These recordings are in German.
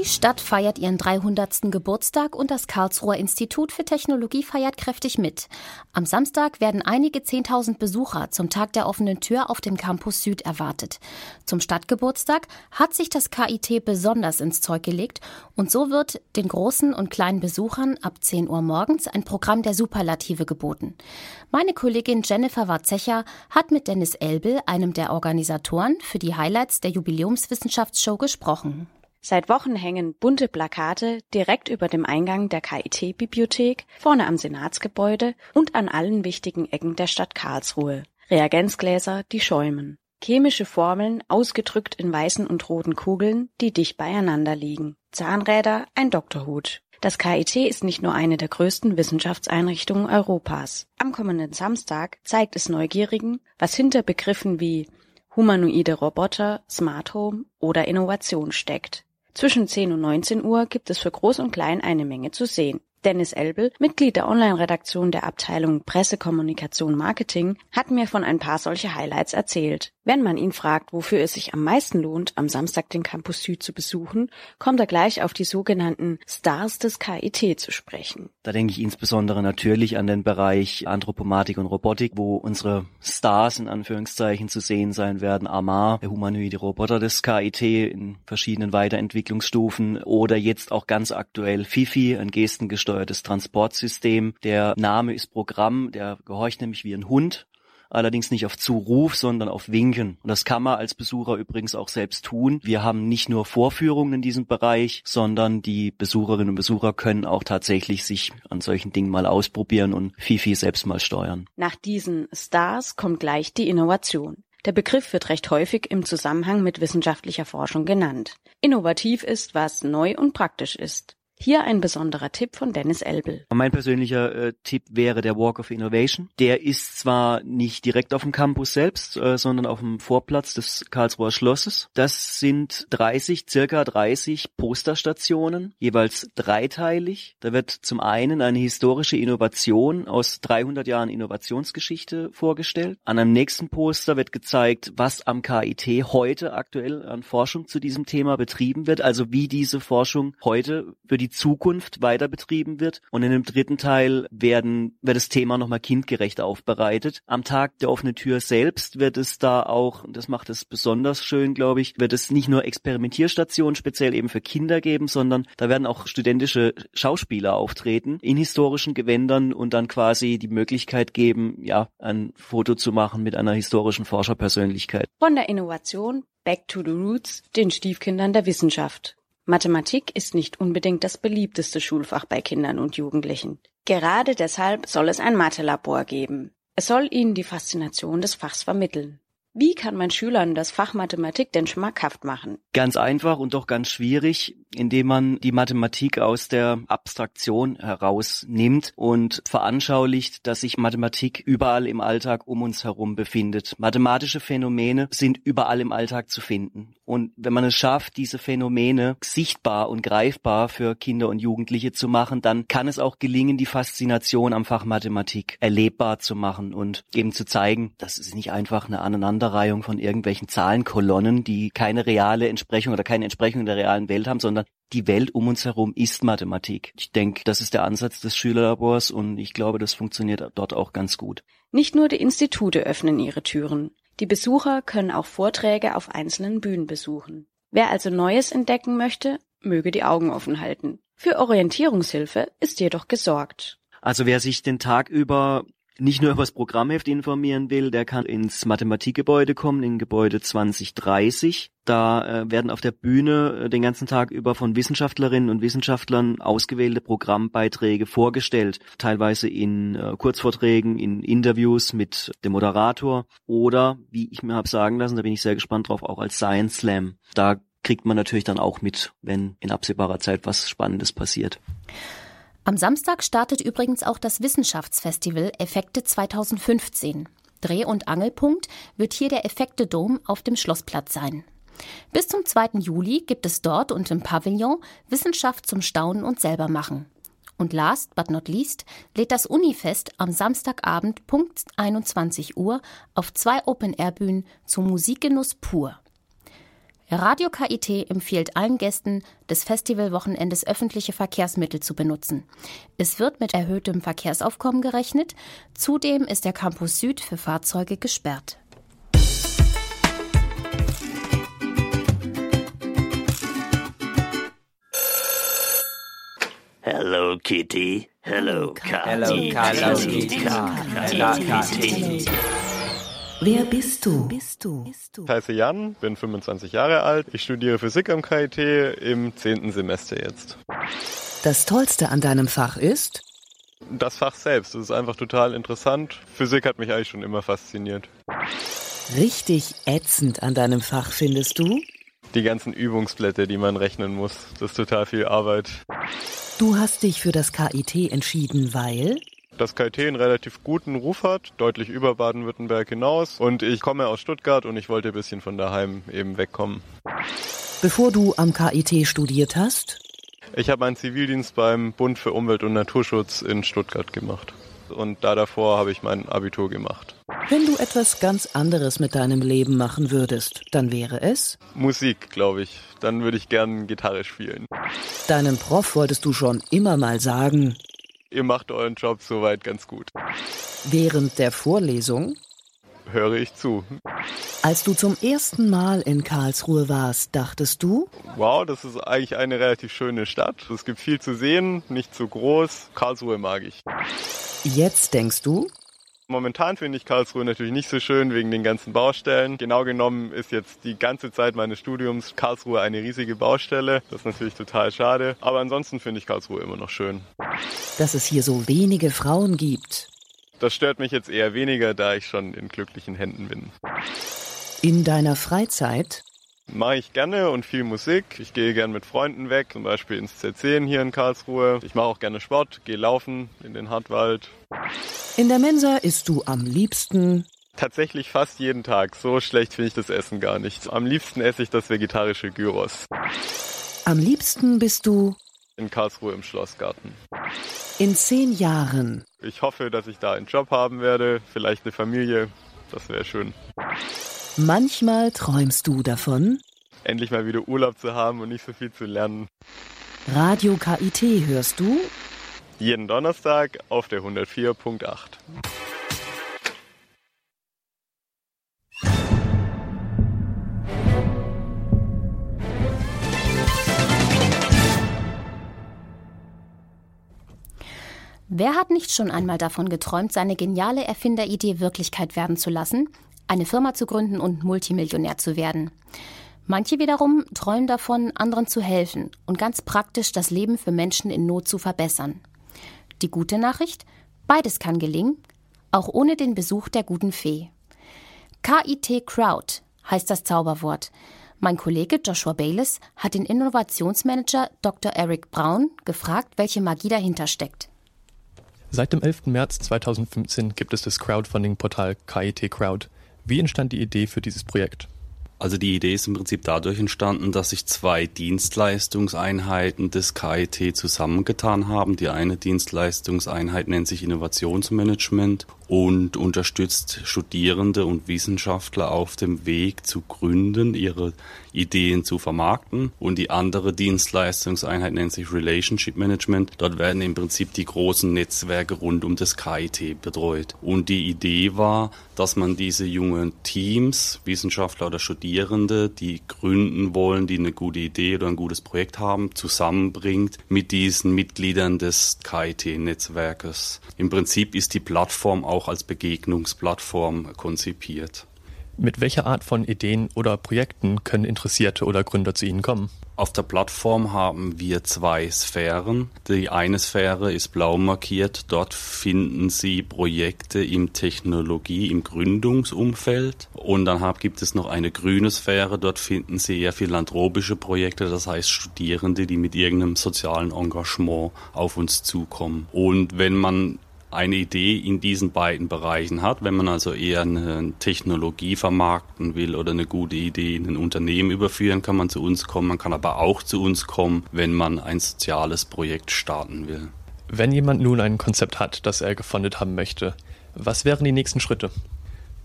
Die Stadt feiert ihren 300. Geburtstag und das Karlsruher Institut für Technologie feiert kräftig mit. Am Samstag werden einige 10.000 Besucher zum Tag der offenen Tür auf dem Campus Süd erwartet. Zum Stadtgeburtstag hat sich das KIT besonders ins Zeug gelegt und so wird den großen und kleinen Besuchern ab 10 Uhr morgens ein Programm der Superlative geboten. Meine Kollegin Jennifer Warzecher hat mit Dennis Elbel, einem der Organisatoren, für die Highlights der Jubiläumswissenschaftsshow gesprochen. Seit Wochen hängen bunte Plakate direkt über dem Eingang der KIT-Bibliothek, vorne am Senatsgebäude und an allen wichtigen Ecken der Stadt Karlsruhe. Reagenzgläser, die schäumen. Chemische Formeln, ausgedrückt in weißen und roten Kugeln, die dicht beieinander liegen. Zahnräder, ein Doktorhut. Das KIT ist nicht nur eine der größten Wissenschaftseinrichtungen Europas. Am kommenden Samstag zeigt es Neugierigen, was hinter Begriffen wie humanoide Roboter, Smart Home oder Innovation steckt. Zwischen 10 und 19 Uhr gibt es für Groß und Klein eine Menge zu sehen. Dennis Elbel, Mitglied der Online-Redaktion der Abteilung Pressekommunikation Marketing, hat mir von ein paar solche Highlights erzählt. Wenn man ihn fragt, wofür es sich am meisten lohnt, am Samstag den Campus Süd zu besuchen, kommt er gleich auf die sogenannten Stars des KIT zu sprechen. Da denke ich insbesondere natürlich an den Bereich Anthropomatik und Robotik, wo unsere Stars in Anführungszeichen zu sehen sein werden. Amar, der humanoide Roboter des KIT in verschiedenen Weiterentwicklungsstufen oder jetzt auch ganz aktuell Fifi, ein gestengesteuertes Transportsystem. Der Name ist Programm, der gehorcht nämlich wie ein Hund allerdings nicht auf Zuruf, sondern auf Winken. Und das kann man als Besucher übrigens auch selbst tun. Wir haben nicht nur Vorführungen in diesem Bereich, sondern die Besucherinnen und Besucher können auch tatsächlich sich an solchen Dingen mal ausprobieren und Fifi selbst mal steuern. Nach diesen Stars kommt gleich die Innovation. Der Begriff wird recht häufig im Zusammenhang mit wissenschaftlicher Forschung genannt. Innovativ ist, was neu und praktisch ist. Hier ein besonderer Tipp von Dennis Elbel. Mein persönlicher äh, Tipp wäre der Walk of Innovation. Der ist zwar nicht direkt auf dem Campus selbst, äh, sondern auf dem Vorplatz des Karlsruher Schlosses. Das sind 30, circa 30 Posterstationen, jeweils dreiteilig. Da wird zum einen eine historische Innovation aus 300 Jahren Innovationsgeschichte vorgestellt. An einem nächsten Poster wird gezeigt, was am KIT heute aktuell an Forschung zu diesem Thema betrieben wird, also wie diese Forschung heute für die Zukunft weiter betrieben wird. Und in dem dritten Teil werden, wird das Thema nochmal kindgerecht aufbereitet. Am Tag der offenen Tür selbst wird es da auch, und das macht es besonders schön, glaube ich, wird es nicht nur Experimentierstationen speziell eben für Kinder geben, sondern da werden auch studentische Schauspieler auftreten in historischen Gewändern und dann quasi die Möglichkeit geben, ja, ein Foto zu machen mit einer historischen Forscherpersönlichkeit. Von der Innovation Back to the Roots, den Stiefkindern der Wissenschaft. Mathematik ist nicht unbedingt das beliebteste Schulfach bei Kindern und Jugendlichen. Gerade deshalb soll es ein Mathelabor geben. Es soll ihnen die Faszination des Fachs vermitteln. Wie kann man Schülern das Fach Mathematik denn schmackhaft machen? Ganz einfach und doch ganz schwierig, indem man die Mathematik aus der Abstraktion herausnimmt und veranschaulicht, dass sich Mathematik überall im Alltag um uns herum befindet. Mathematische Phänomene sind überall im Alltag zu finden. Und wenn man es schafft, diese Phänomene sichtbar und greifbar für Kinder und Jugendliche zu machen, dann kann es auch gelingen, die Faszination am Fach Mathematik erlebbar zu machen und eben zu zeigen, das ist nicht einfach eine Aneinanderreihung von irgendwelchen Zahlenkolonnen, die keine reale Entsprechung oder keine Entsprechung der realen Welt haben, sondern die Welt um uns herum ist Mathematik. Ich denke, das ist der Ansatz des Schülerlabors und ich glaube, das funktioniert dort auch ganz gut. Nicht nur die Institute öffnen ihre Türen. Die Besucher können auch Vorträge auf einzelnen Bühnen besuchen. Wer also Neues entdecken möchte, möge die Augen offen halten. Für Orientierungshilfe ist jedoch gesorgt. Also wer sich den Tag über nicht nur über das Programmheft informieren will, der kann ins Mathematikgebäude kommen, in Gebäude 2030. Da äh, werden auf der Bühne äh, den ganzen Tag über von Wissenschaftlerinnen und Wissenschaftlern ausgewählte Programmbeiträge vorgestellt, teilweise in äh, Kurzvorträgen, in Interviews mit dem Moderator oder, wie ich mir habe sagen lassen, da bin ich sehr gespannt drauf, auch als Science Slam. Da kriegt man natürlich dann auch mit, wenn in absehbarer Zeit was Spannendes passiert. Am Samstag startet übrigens auch das Wissenschaftsfestival Effekte 2015. Dreh- und Angelpunkt wird hier der Effekte-Dom auf dem Schlossplatz sein. Bis zum 2. Juli gibt es dort und im Pavillon Wissenschaft zum Staunen und selbermachen. Und last but not least lädt das Unifest am Samstagabend Punkt 21 Uhr auf zwei Open-Air-Bühnen zum Musikgenuss pur. Radio KIT empfiehlt allen Gästen des Festivalwochenendes öffentliche Verkehrsmittel zu benutzen. Es wird mit erhöhtem Verkehrsaufkommen gerechnet. Zudem ist der Campus Süd für Fahrzeuge gesperrt. Hello Kitty. Hello Kitty. Hello Kitty. Wer bist du? Ich heiße Jan, bin 25 Jahre alt. Ich studiere Physik am KIT im 10. Semester jetzt. Das Tollste an deinem Fach ist? Das Fach selbst, das ist einfach total interessant. Physik hat mich eigentlich schon immer fasziniert. Richtig ätzend an deinem Fach findest du? Die ganzen Übungsblätter, die man rechnen muss, das ist total viel Arbeit. Du hast dich für das KIT entschieden, weil? Das KIT einen relativ guten Ruf hat, deutlich über Baden-Württemberg hinaus. Und ich komme aus Stuttgart und ich wollte ein bisschen von daheim eben wegkommen. Bevor du am KIT studiert hast? Ich habe meinen Zivildienst beim Bund für Umwelt und Naturschutz in Stuttgart gemacht. Und da davor habe ich mein Abitur gemacht. Wenn du etwas ganz anderes mit deinem Leben machen würdest, dann wäre es? Musik, glaube ich. Dann würde ich gern Gitarre spielen. Deinem Prof wolltest du schon immer mal sagen, ihr macht euren Job soweit ganz gut. Während der Vorlesung höre ich zu. Als du zum ersten Mal in Karlsruhe warst, dachtest du? Wow, das ist eigentlich eine relativ schöne Stadt. Es gibt viel zu sehen, nicht zu groß. Karlsruhe mag ich. Jetzt denkst du? Momentan finde ich Karlsruhe natürlich nicht so schön wegen den ganzen Baustellen. Genau genommen ist jetzt die ganze Zeit meines Studiums Karlsruhe eine riesige Baustelle. Das ist natürlich total schade. Aber ansonsten finde ich Karlsruhe immer noch schön. Dass es hier so wenige Frauen gibt. Das stört mich jetzt eher weniger, da ich schon in glücklichen Händen bin. In deiner Freizeit mache ich gerne und viel Musik. Ich gehe gerne mit Freunden weg, zum Beispiel ins Z10 hier in Karlsruhe. Ich mache auch gerne Sport, gehe laufen in den Hartwald. In der Mensa isst du am liebsten Tatsächlich fast jeden Tag. So schlecht finde ich das Essen gar nicht. Am liebsten esse ich das vegetarische Gyros. Am liebsten bist du in Karlsruhe im Schlossgarten. In zehn Jahren. Ich hoffe, dass ich da einen Job haben werde, vielleicht eine Familie. Das wäre schön. Manchmal träumst du davon, endlich mal wieder Urlaub zu haben und nicht so viel zu lernen. Radio KIT hörst du? Jeden Donnerstag auf der 104.8. Wer hat nicht schon einmal davon geträumt, seine geniale Erfinderidee Wirklichkeit werden zu lassen? Eine Firma zu gründen und Multimillionär zu werden. Manche wiederum träumen davon, anderen zu helfen und ganz praktisch das Leben für Menschen in Not zu verbessern. Die gute Nachricht? Beides kann gelingen, auch ohne den Besuch der guten Fee. KIT Crowd heißt das Zauberwort. Mein Kollege Joshua Bayliss hat den Innovationsmanager Dr. Eric Braun gefragt, welche Magie dahinter steckt. Seit dem 11. März 2015 gibt es das Crowdfunding-Portal KIT Crowd. Wie entstand die Idee für dieses Projekt? Also die Idee ist im Prinzip dadurch entstanden, dass sich zwei Dienstleistungseinheiten des KIT zusammengetan haben. Die eine Dienstleistungseinheit nennt sich Innovationsmanagement und unterstützt Studierende und Wissenschaftler auf dem Weg zu gründen, ihre Ideen zu vermarkten. Und die andere Dienstleistungseinheit nennt sich Relationship Management. Dort werden im Prinzip die großen Netzwerke rund um das KIT betreut. Und die Idee war, dass man diese jungen Teams, Wissenschaftler oder Studierende, die gründen wollen, die eine gute Idee oder ein gutes Projekt haben, zusammenbringt mit diesen Mitgliedern des KIT-Netzwerkes. Im Prinzip ist die Plattform auch als Begegnungsplattform konzipiert. Mit welcher Art von Ideen oder Projekten können Interessierte oder Gründer zu Ihnen kommen? Auf der Plattform haben wir zwei Sphären. Die eine Sphäre ist blau markiert. Dort finden Sie Projekte im Technologie, im Gründungsumfeld. Und dann gibt es noch eine grüne Sphäre. Dort finden Sie eher philanthropische Projekte, das heißt Studierende, die mit irgendeinem sozialen Engagement auf uns zukommen. Und wenn man eine Idee in diesen beiden Bereichen hat, wenn man also eher eine Technologie vermarkten will oder eine gute Idee in ein Unternehmen überführen, kann man zu uns kommen. Man kann aber auch zu uns kommen, wenn man ein soziales Projekt starten will. Wenn jemand nun ein Konzept hat, das er gefunden haben möchte, was wären die nächsten Schritte?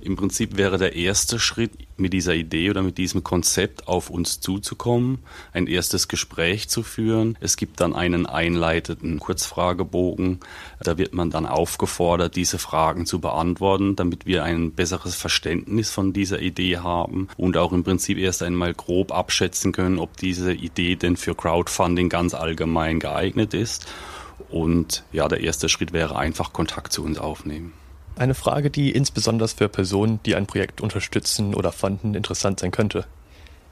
Im Prinzip wäre der erste Schritt, mit dieser Idee oder mit diesem Konzept auf uns zuzukommen, ein erstes Gespräch zu führen. Es gibt dann einen einleitenden Kurzfragebogen. Da wird man dann aufgefordert, diese Fragen zu beantworten, damit wir ein besseres Verständnis von dieser Idee haben und auch im Prinzip erst einmal grob abschätzen können, ob diese Idee denn für Crowdfunding ganz allgemein geeignet ist. Und ja, der erste Schritt wäre einfach Kontakt zu uns aufnehmen. Eine Frage, die insbesondere für Personen, die ein Projekt unterstützen oder fanden, interessant sein könnte.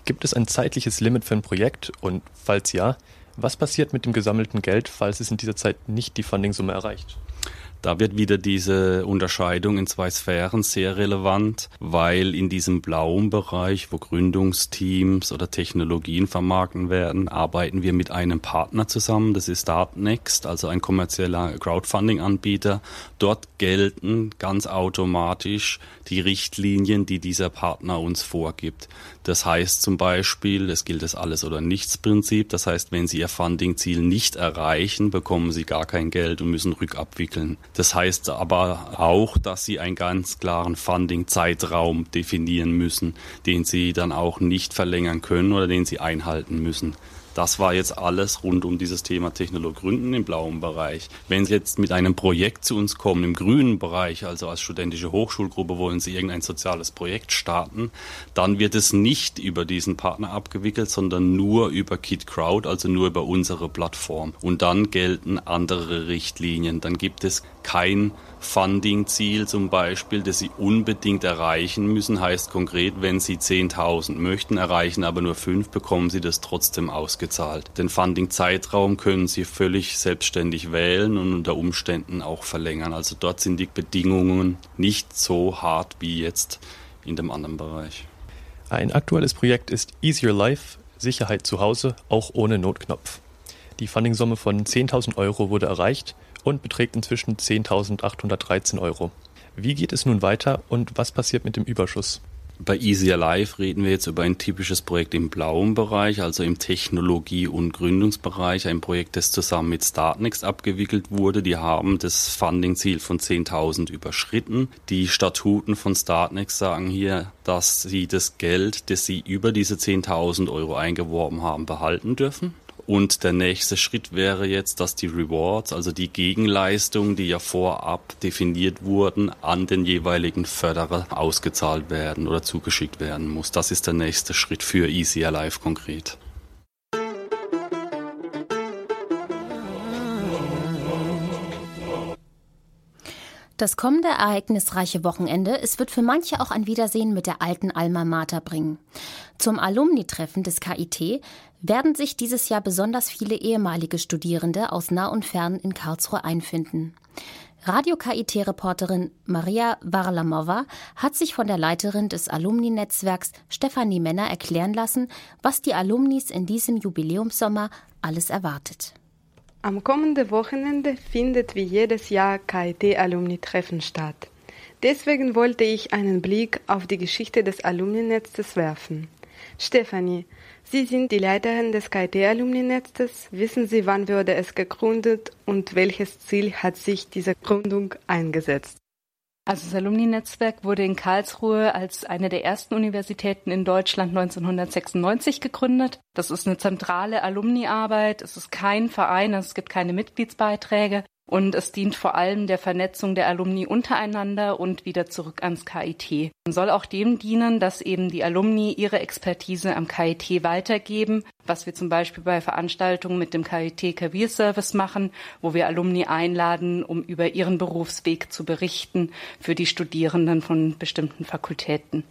Gibt es ein zeitliches Limit für ein Projekt und falls ja, was passiert mit dem gesammelten Geld, falls es in dieser Zeit nicht die Fundingsumme erreicht? Da wird wieder diese Unterscheidung in zwei Sphären sehr relevant, weil in diesem blauen Bereich, wo Gründungsteams oder Technologien vermarkten werden, arbeiten wir mit einem Partner zusammen. Das ist Startnext, also ein kommerzieller Crowdfunding-Anbieter. Dort gelten ganz automatisch die Richtlinien, die dieser Partner uns vorgibt. Das heißt zum Beispiel, es gilt das Alles- oder Nichts-Prinzip. Das heißt, wenn Sie Ihr Funding-Ziel nicht erreichen, bekommen Sie gar kein Geld und müssen rückabwickeln. Das heißt aber auch, dass Sie einen ganz klaren Funding-Zeitraum definieren müssen, den Sie dann auch nicht verlängern können oder den Sie einhalten müssen. Das war jetzt alles rund um dieses Thema Technologie Gründen im blauen Bereich. Wenn Sie jetzt mit einem Projekt zu uns kommen im grünen Bereich, also als studentische Hochschulgruppe wollen Sie irgendein soziales Projekt starten, dann wird es nicht über diesen Partner abgewickelt, sondern nur über Kit Crowd, also nur über unsere Plattform. Und dann gelten andere Richtlinien. Dann gibt es kein Funding-Ziel zum Beispiel, das Sie unbedingt erreichen müssen, heißt konkret, wenn Sie 10.000 möchten, erreichen aber nur 5, bekommen Sie das trotzdem ausgezahlt. Den Funding-Zeitraum können Sie völlig selbstständig wählen und unter Umständen auch verlängern. Also dort sind die Bedingungen nicht so hart wie jetzt in dem anderen Bereich. Ein aktuelles Projekt ist Easier Life, Sicherheit zu Hause, auch ohne Notknopf. Die Fundingsumme von 10.000 Euro wurde erreicht und beträgt inzwischen 10.813 Euro. Wie geht es nun weiter und was passiert mit dem Überschuss? Bei Easy Alive reden wir jetzt über ein typisches Projekt im blauen Bereich, also im Technologie- und Gründungsbereich. Ein Projekt, das zusammen mit Startnext abgewickelt wurde. Die haben das Funding-Ziel von 10.000 überschritten. Die Statuten von Startnext sagen hier, dass sie das Geld, das sie über diese 10.000 Euro eingeworben haben, behalten dürfen. Und der nächste Schritt wäre jetzt, dass die Rewards, also die Gegenleistungen, die ja vorab definiert wurden, an den jeweiligen Förderer ausgezahlt werden oder zugeschickt werden muss. Das ist der nächste Schritt für Easy Alive konkret. Das kommende ereignisreiche Wochenende, es wird für manche auch ein Wiedersehen mit der alten Alma Mater bringen. Zum Alumni-Treffen des KIT werden sich dieses Jahr besonders viele ehemalige Studierende aus nah und fern in Karlsruhe einfinden. Radio-KIT-Reporterin Maria Varlamova hat sich von der Leiterin des Alumni-Netzwerks Stefanie Männer erklären lassen, was die Alumnis in diesem Jubiläumssommer alles erwartet. Am kommenden Wochenende findet wie jedes Jahr KIT-Alumni-Treffen statt. Deswegen wollte ich einen Blick auf die Geschichte des Alumni-Netzes werfen. Stefanie, Sie sind die Leiterin des KIT-Alumni-Netzes. Wissen Sie, wann wurde es gegründet und welches Ziel hat sich diese Gründung eingesetzt? Also das Alumni-Netzwerk wurde in Karlsruhe als eine der ersten Universitäten in Deutschland 1996 gegründet. Das ist eine zentrale Alumni-Arbeit. Es ist kein Verein, es gibt keine Mitgliedsbeiträge. Und es dient vor allem der Vernetzung der Alumni untereinander und wieder zurück ans KIT. Und soll auch dem dienen, dass eben die Alumni ihre Expertise am KIT weitergeben, was wir zum Beispiel bei Veranstaltungen mit dem KIT Career Service machen, wo wir Alumni einladen, um über ihren Berufsweg zu berichten für die Studierenden von bestimmten Fakultäten.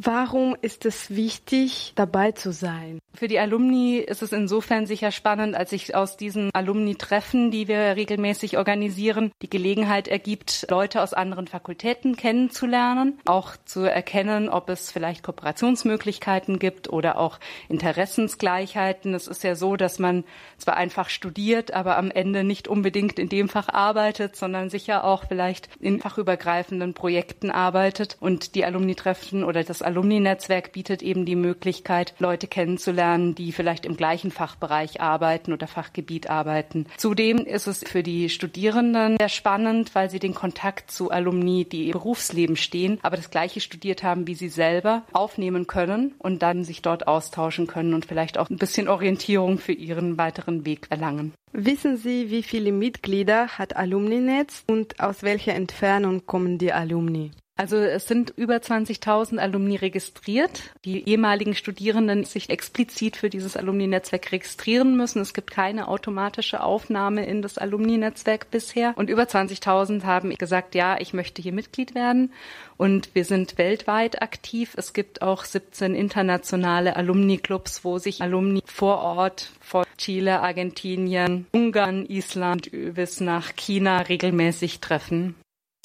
Warum ist es wichtig, dabei zu sein? Für die Alumni ist es insofern sicher spannend, als sich aus diesen Alumni-Treffen, die wir regelmäßig organisieren, die Gelegenheit ergibt, Leute aus anderen Fakultäten kennenzulernen, auch zu erkennen, ob es vielleicht Kooperationsmöglichkeiten gibt oder auch Interessensgleichheiten. Es ist ja so, dass man zwar einfach studiert, aber am Ende nicht unbedingt in dem Fach arbeitet, sondern sicher auch vielleicht in fachübergreifenden Projekten arbeitet und die Alumni-Treffen oder das Alumni-Netzwerk bietet eben die Möglichkeit, Leute kennenzulernen, die vielleicht im gleichen Fachbereich arbeiten oder Fachgebiet arbeiten. Zudem ist es für die Studierenden sehr spannend, weil sie den Kontakt zu Alumni, die im Berufsleben stehen, aber das Gleiche studiert haben wie sie selber, aufnehmen können und dann sich dort austauschen können und vielleicht auch ein bisschen Orientierung für ihren weiteren Weg erlangen. Wissen Sie, wie viele Mitglieder hat Alumni-Netz und aus welcher Entfernung kommen die Alumni? Also es sind über 20.000 Alumni registriert. Die ehemaligen Studierenden sich explizit für dieses Alumni-Netzwerk registrieren müssen. Es gibt keine automatische Aufnahme in das Alumni-Netzwerk bisher. Und über 20.000 haben gesagt, ja, ich möchte hier Mitglied werden. Und wir sind weltweit aktiv. Es gibt auch 17 internationale Alumni-Clubs, wo sich Alumni vor Ort von Chile, Argentinien, Ungarn, Island bis nach China regelmäßig treffen.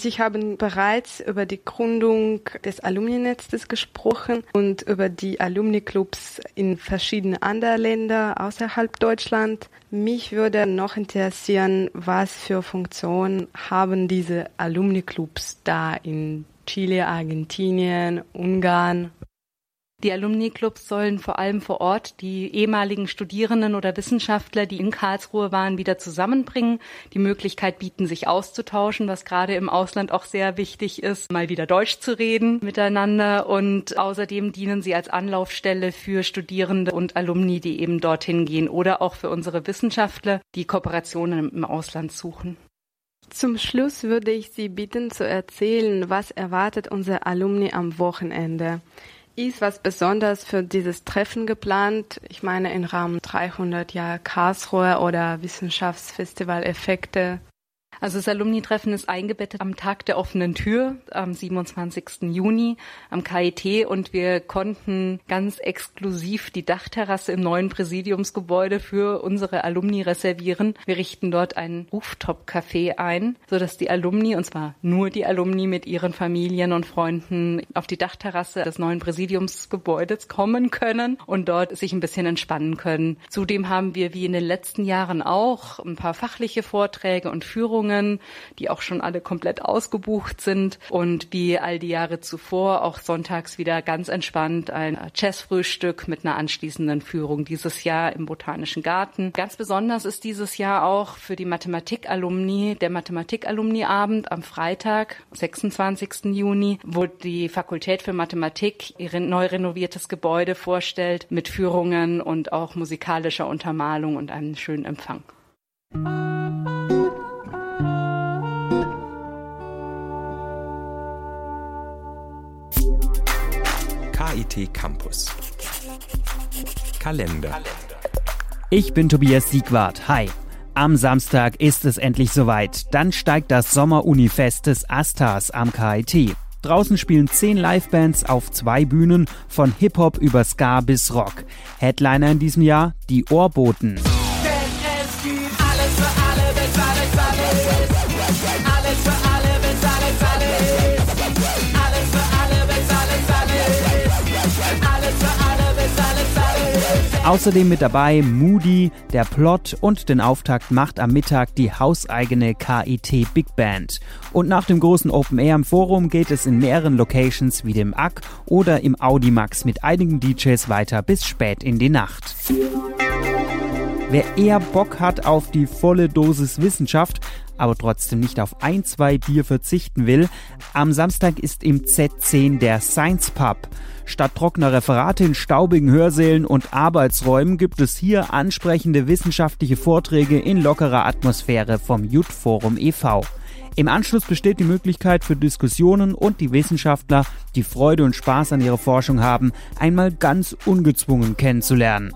Sie haben bereits über die Gründung des Alumni-Netzes gesprochen und über die Alumni-Clubs in verschiedenen anderen Ländern außerhalb Deutschland. Mich würde noch interessieren, was für Funktionen haben diese Alumni-Clubs da in Chile, Argentinien, Ungarn? Die Alumni-Clubs sollen vor allem vor Ort die ehemaligen Studierenden oder Wissenschaftler, die in Karlsruhe waren, wieder zusammenbringen, die Möglichkeit bieten, sich auszutauschen, was gerade im Ausland auch sehr wichtig ist, mal wieder Deutsch zu reden miteinander. Und außerdem dienen sie als Anlaufstelle für Studierende und Alumni, die eben dorthin gehen oder auch für unsere Wissenschaftler, die Kooperationen im Ausland suchen. Zum Schluss würde ich Sie bitten zu erzählen, was erwartet unser Alumni am Wochenende. Ist was Besonderes für dieses Treffen geplant? Ich meine im Rahmen 300 Jahre Karlsruhe oder Wissenschaftsfestival Effekte. Also das Alumni-Treffen ist eingebettet am Tag der offenen Tür am 27. Juni am KIT und wir konnten ganz exklusiv die Dachterrasse im neuen Präsidiumsgebäude für unsere Alumni reservieren. Wir richten dort ein Rooftop-Café ein, sodass die Alumni, und zwar nur die Alumni mit ihren Familien und Freunden auf die Dachterrasse des neuen Präsidiumsgebäudes kommen können und dort sich ein bisschen entspannen können. Zudem haben wir wie in den letzten Jahren auch ein paar fachliche Vorträge und Führungen Führungen, die auch schon alle komplett ausgebucht sind und wie all die Jahre zuvor auch sonntags wieder ganz entspannt ein Jazzfrühstück mit einer anschließenden Führung dieses Jahr im Botanischen Garten. Ganz besonders ist dieses Jahr auch für die Mathematik-Alumni der Mathematik-Alumni-Abend am Freitag, 26. Juni, wo die Fakultät für Mathematik ihr neu renoviertes Gebäude vorstellt mit Führungen und auch musikalischer Untermalung und einem schönen Empfang. KIT Campus. Kalender. Ich bin Tobias Siegwart. Hi. Am Samstag ist es endlich soweit. Dann steigt das Sommerunifest des Astas am KIT. Draußen spielen zehn Livebands auf zwei Bühnen, von Hip-Hop über Ska bis Rock. Headliner in diesem Jahr die Ohrboten. Außerdem mit dabei Moody, der Plot und den Auftakt macht am Mittag die hauseigene KIT Big Band. Und nach dem großen Open Air im Forum geht es in mehreren Locations wie dem ACK oder im Audimax mit einigen DJs weiter bis spät in die Nacht. Wer eher Bock hat auf die volle Dosis Wissenschaft, aber trotzdem nicht auf ein, zwei Bier verzichten will, am Samstag ist im Z10 der Science Pub. Statt trockener Referate in staubigen Hörsälen und Arbeitsräumen gibt es hier ansprechende wissenschaftliche Vorträge in lockerer Atmosphäre vom Jut Forum e.V. Im Anschluss besteht die Möglichkeit für Diskussionen und die Wissenschaftler, die Freude und Spaß an ihrer Forschung haben, einmal ganz ungezwungen kennenzulernen.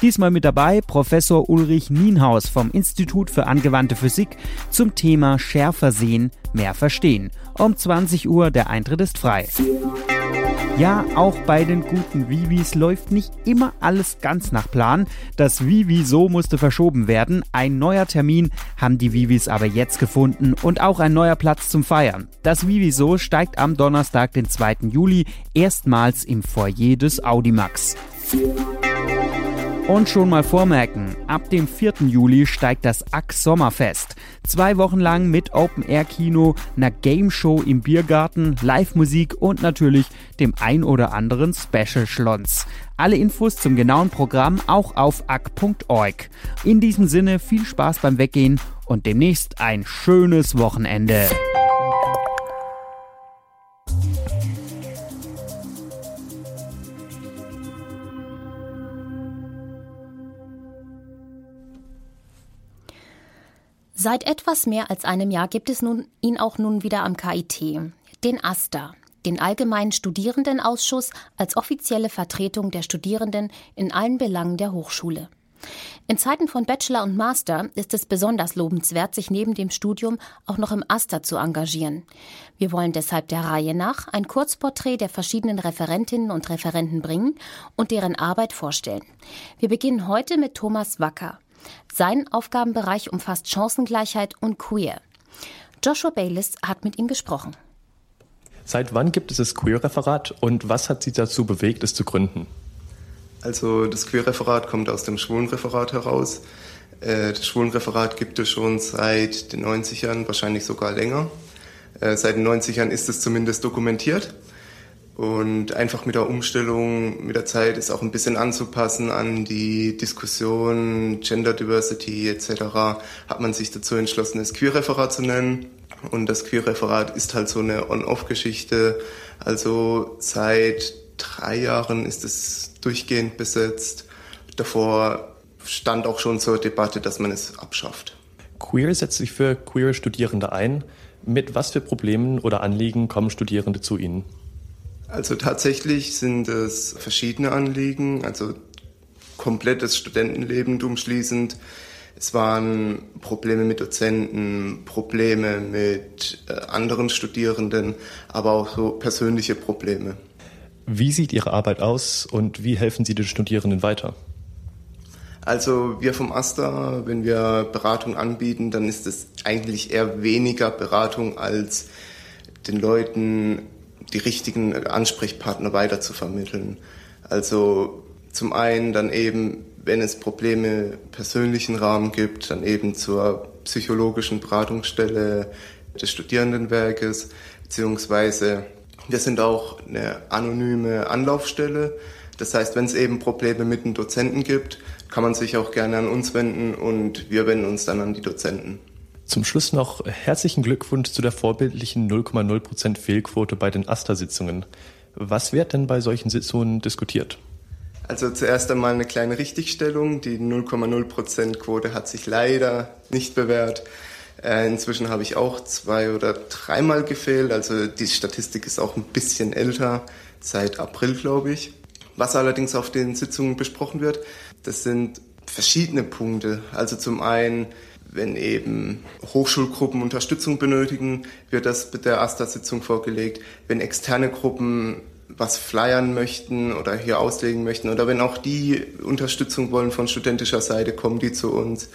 Diesmal mit dabei Professor Ulrich Nienhaus vom Institut für angewandte Physik zum Thema Schärfer sehen, mehr verstehen. Um 20 Uhr der Eintritt ist frei. Ja, auch bei den guten Vivis läuft nicht immer alles ganz nach Plan. Das Vivi musste verschoben werden. Ein neuer Termin haben die Vivis aber jetzt gefunden und auch ein neuer Platz zum Feiern. Das Vivi steigt am Donnerstag, den 2. Juli, erstmals im Foyer des Audimax. Und schon mal vormerken, ab dem 4. Juli steigt das ACK Sommerfest. Zwei Wochen lang mit Open-Air-Kino, einer Game-Show im Biergarten, Live-Musik und natürlich dem ein oder anderen Special-Schlons. Alle Infos zum genauen Programm auch auf ack.org. In diesem Sinne viel Spaß beim Weggehen und demnächst ein schönes Wochenende. Seit etwas mehr als einem Jahr gibt es nun, ihn auch nun wieder am KIT, den AStA, den Allgemeinen Studierendenausschuss als offizielle Vertretung der Studierenden in allen Belangen der Hochschule. In Zeiten von Bachelor und Master ist es besonders lobenswert, sich neben dem Studium auch noch im AStA zu engagieren. Wir wollen deshalb der Reihe nach ein Kurzporträt der verschiedenen Referentinnen und Referenten bringen und deren Arbeit vorstellen. Wir beginnen heute mit Thomas Wacker. Sein Aufgabenbereich umfasst Chancengleichheit und Queer. Joshua Bayliss hat mit ihm gesprochen. Seit wann gibt es das Queer-Referat und was hat Sie dazu bewegt, es zu gründen? Also das Queer-Referat kommt aus dem Schwulenreferat heraus. Äh, das Schwulenreferat gibt es schon seit den 90ern, wahrscheinlich sogar länger. Äh, seit den 90ern ist es zumindest dokumentiert. Und einfach mit der Umstellung, mit der Zeit ist auch ein bisschen anzupassen an die Diskussion Gender Diversity etc. hat man sich dazu entschlossen, es Queer-Referat zu nennen. Und das Queer-Referat ist halt so eine On-Off-Geschichte. Also seit drei Jahren ist es durchgehend besetzt. Davor stand auch schon zur Debatte, dass man es abschafft. Queer setzt sich für queere Studierende ein. Mit was für Problemen oder Anliegen kommen Studierende zu Ihnen? Also tatsächlich sind es verschiedene Anliegen, also komplettes Studentenleben umschließend. Es waren Probleme mit Dozenten, Probleme mit äh, anderen Studierenden, aber auch so persönliche Probleme. Wie sieht Ihre Arbeit aus und wie helfen Sie den Studierenden weiter? Also wir vom AStA, wenn wir Beratung anbieten, dann ist es eigentlich eher weniger Beratung als den Leuten die richtigen Ansprechpartner weiter zu vermitteln. Also zum einen dann eben, wenn es Probleme persönlichen Rahmen gibt, dann eben zur psychologischen Beratungsstelle des Studierendenwerkes, beziehungsweise wir sind auch eine anonyme Anlaufstelle. Das heißt, wenn es eben Probleme mit den Dozenten gibt, kann man sich auch gerne an uns wenden und wir wenden uns dann an die Dozenten. Zum Schluss noch herzlichen Glückwunsch zu der vorbildlichen 0,0% Fehlquote bei den AStA-Sitzungen. Was wird denn bei solchen Sitzungen diskutiert? Also zuerst einmal eine kleine Richtigstellung. Die 0,0% Quote hat sich leider nicht bewährt. Äh, inzwischen habe ich auch zwei oder dreimal gefehlt. Also die Statistik ist auch ein bisschen älter, seit April, glaube ich. Was allerdings auf den Sitzungen besprochen wird, das sind verschiedene Punkte. Also zum einen wenn eben Hochschulgruppen Unterstützung benötigen, wird das mit der AStA-Sitzung vorgelegt. Wenn externe Gruppen was flyern möchten oder hier auslegen möchten oder wenn auch die Unterstützung wollen von studentischer Seite, kommen die zu uns.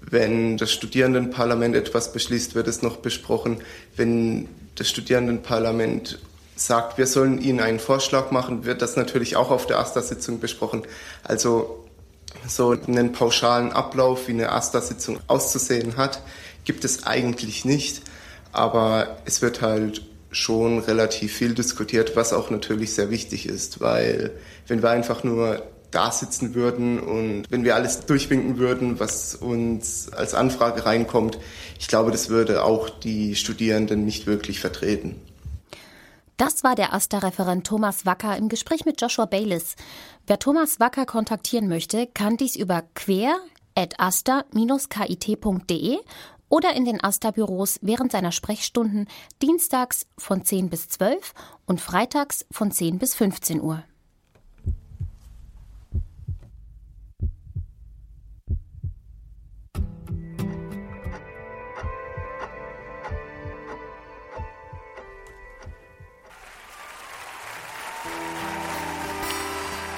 Wenn das Studierendenparlament etwas beschließt, wird es noch besprochen. Wenn das Studierendenparlament sagt, wir sollen ihnen einen Vorschlag machen, wird das natürlich auch auf der AStA-Sitzung besprochen. Also so einen pauschalen Ablauf, wie eine AStA-Sitzung auszusehen hat, gibt es eigentlich nicht. Aber es wird halt schon relativ viel diskutiert, was auch natürlich sehr wichtig ist, weil wenn wir einfach nur da sitzen würden und wenn wir alles durchwinken würden, was uns als Anfrage reinkommt, ich glaube, das würde auch die Studierenden nicht wirklich vertreten. Das war der AStA-Referent Thomas Wacker im Gespräch mit Joshua Bayliss. Wer Thomas Wacker kontaktieren möchte, kann dies über quer.asta-kit.de oder in den AStA-Büros während seiner Sprechstunden dienstags von 10 bis 12 und freitags von 10 bis 15 Uhr.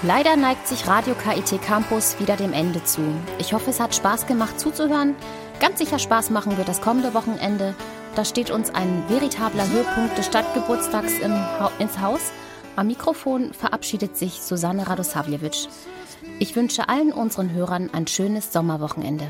Leider neigt sich Radio KIT Campus wieder dem Ende zu. Ich hoffe, es hat Spaß gemacht zuzuhören. Ganz sicher Spaß machen wird das kommende Wochenende. Da steht uns ein veritabler Höhepunkt des Stadtgeburtstags im ha ins Haus. Am Mikrofon verabschiedet sich Susanne Radosavljevic. Ich wünsche allen unseren Hörern ein schönes Sommerwochenende.